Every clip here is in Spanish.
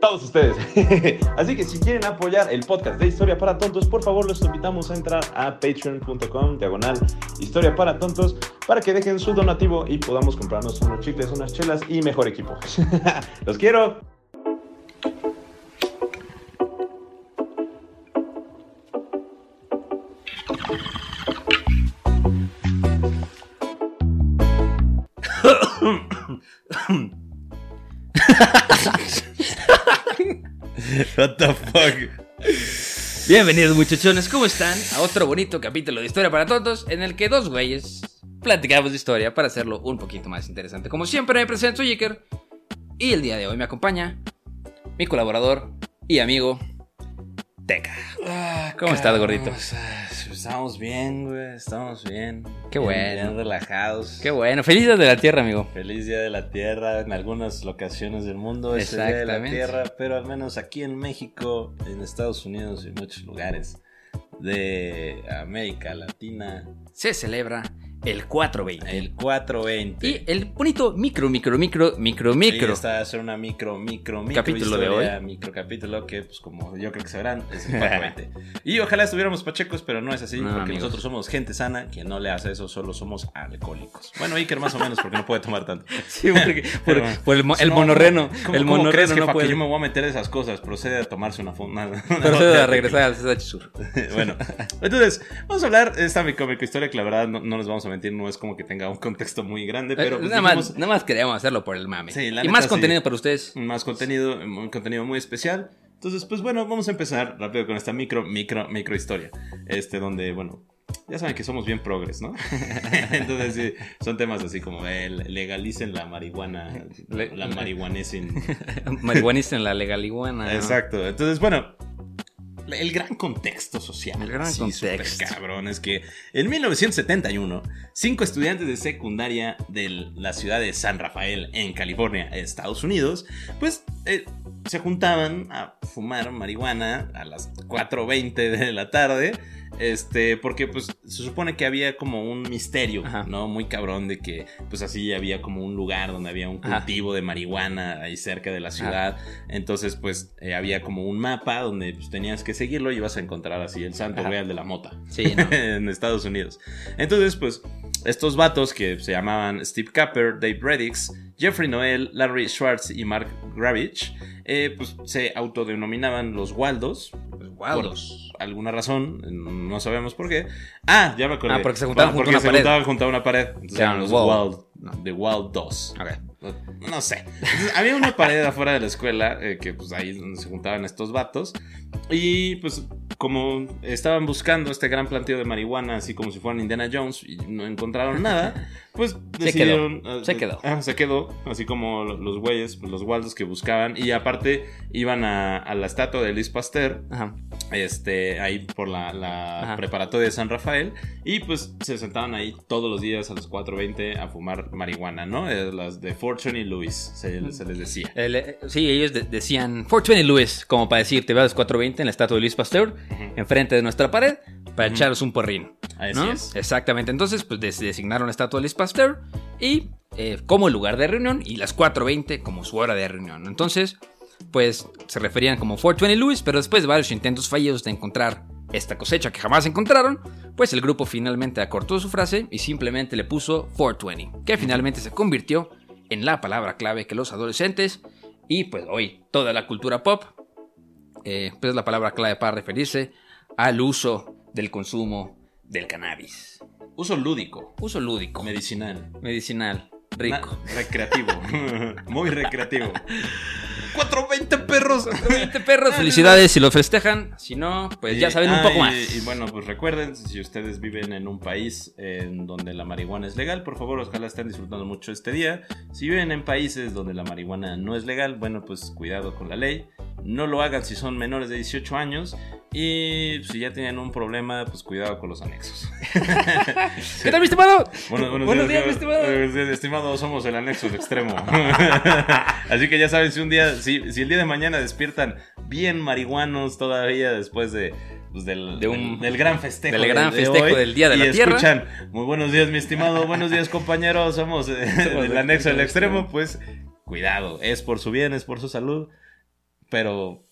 todos ustedes. Así que si quieren apoyar el podcast de Historia para Tontos, por favor los invitamos a entrar a patreon.com diagonal Historia para Tontos para que dejen su donativo y podamos comprarnos unos chicles, unas chelas y mejor equipo. los quiero. What the fuck. Bienvenidos muchachones, ¿cómo están? A otro bonito capítulo de Historia para Todos en el que dos güeyes platicamos de historia para hacerlo un poquito más interesante. Como siempre me presento, Iker y el día de hoy me acompaña mi colaborador y amigo Teca. ¿Cómo estás, gordito? Estamos bien, güey, estamos bien. Qué Bien- bueno. Bien relajados. Qué bueno, feliz día de la tierra, amigo. Feliz Día de la Tierra en algunas locaciones del mundo. Es el Día de la. Tierra, pero al menos aquí en México, en Estados Unidos y en muchos lugares de América Latina, Se celebra el 420. el 420. Y el bonito micro, micro, micro, micro, micro. esta va a ser una micro, micro, micro Capítulo de historia, hoy. micro capítulo que, pues como yo creo que sabrán, es el 420. y ojalá estuviéramos pachecos, pero no es así, No, porque amigos. nosotros somos gente sana, que no le hace eso, solo somos alcohólicos. Bueno, Iker más o menos, porque no puede tomar tanto. Sí, porque- por, el, el No, monorreno. ¿cómo- cómo- el cómo monorreno crees, no jefa, puede. que yo me voy a meter esas cosas? Procede a tomarse una... fu- una, una Procede a de regresar al CSH Sur. bueno, entonces, vamos a hablar de esta micómica historia que la verdad no, no nos vamos a mentir, no es como que tenga un contexto muy grande, pero Eh, pues, nada, dijimos- más, nada más queríamos hacerlo por el mame. Sí, y neta, más sí. contenido para ustedes. más contenido, un contenido muy especial. Entonces, pues bueno, vamos a empezar rápido con esta micro, micro, micro historia. Este, donde, bueno, ya saben que somos bien progres, ¿no? Entonces, sí, son temas así como eh, legalicen la marihuana, la marihuanesen. Marihuanista en la legaliguana. Exacto. Entonces, bueno. El gran contexto social. El gran sí, contexto. cabrón. Es que en 1971, cinco estudiantes de secundaria de la ciudad de San Rafael, en California, Estados Unidos, pues eh, se juntaban a fumar marihuana a las 4.20 de la tarde. Este, porque pues se supone que había como un misterio, Ajá. ¿no? Muy cabrón de que pues así había como un lugar donde había un Ajá. cultivo de marihuana ahí cerca de la ciudad. Entonces, pues eh, había como un mapa donde pues, tenías que seguirlo y ibas a encontrar así el santo real de la mota Sí, ¿no? en Estados Unidos. Entonces, pues, estos vatos que se llamaban Steve Capper, Dave Reddix, Jeffrey Noel, Larry Schwartz y Mark Gravich, eh, pues se autodenominaban los Waldos. Waldos. Por alguna razón, no sabemos por qué. Ah, ya me acordé. Ah, porque se juntaban junto a porque una se pared. juntaban junto a una pared. Entonces Eran los Wald. Wald, de Waldos. Ok. No, no sé. Había una pared afuera de la escuela eh, que pues ahí donde se juntaban estos vatos. Y pues como estaban buscando este gran planteo de marihuana, así como si fueran Indiana Jones, y no encontraron nada, pues Se decidieron... quedó, eh, se quedó. ah, se quedó, así como lo- los güeyes, los Waldos que buscaban. Y aparte iban a, a la estatua de Luis Pasteur, Ajá. Este, ahí por la, la preparatoria de San Rafael. Y pues se sentaban ahí todos los días a las 4.20 a fumar marihuana, ¿no? Eh, Las de Fortune y Louis, se, se les decía. El, eh, sí, ellos de- decían 420 Lewis, como para decir, te veo a las 420 en la estatua de Luis Pasteur, enfrente de nuestra pared, para Ujú. echaros un porrín. Así ¿no? es. Exactamente. Entonces, pues des- designaron la estatua de Luis Pasteur y eh, como lugar de reunión y las 4.20 como su hora de reunión. Entonces, pues se referían como 420 Lewis, pero después de varios intentos fallidos de encontrar esta cosecha que jamás encontraron, pues el grupo finalmente acortó su frase y simplemente le puso 420, que finalmente se convirtió en la palabra clave que los adolescentes y pues hoy toda la cultura pop, eh, pues es la palabra clave para referirse al uso del consumo del cannabis. Uso lúdico, Uso lúdico, medicinal, medicinal, rico. na- recreativo, muy recreativo. 420 perros. 20 perros, felicidades si lo festejan. Si no, pues ya Y- saben un ah, poco y- más. Y bueno, pues recuerden, si ustedes viven en un país en donde la marihuana es legal, por favor, ojalá estén disfrutando mucho este día. Si viven en países donde la marihuana no es legal, bueno, pues cuidado con la ley no lo hagan si son menores de 18 años. Y si ya tienen un problema, pues cuidado con los anexos. ¿Qué tal, mi estimado? Bueno, buenos, Buenos días, días, mi estimado. eh, estimado, somos el anexo de extremo. Así que ya saben, si un día, si, si el día de mañana despiertan bien marihuanos todavía después de, pues, del, De un- del, gran festejo. del gran de- de festejo hoy, del Día de y la Tierra. escuchan, muy buenos días, mi estimado, buenos días, compañeros, somos eh, Somos del anexo del extremo. extremo, pues cuidado, es por su bien, es por su salud, pero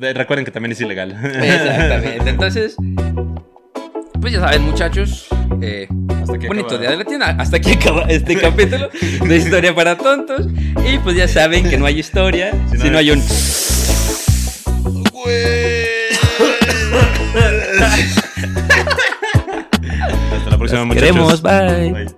eh, recuerden que también es ilegal. Exactamente. Entonces, pues ya saben, muchachos. eh, Hasta aquí bonito acaba- día de la tienda. Hasta aquí acaba este capítulo de Historia para Tontos. Y pues ya saben que no hay historia Si no si no hay- hay un. Hasta la próxima, Los muchachos. queremos, bye. Bye.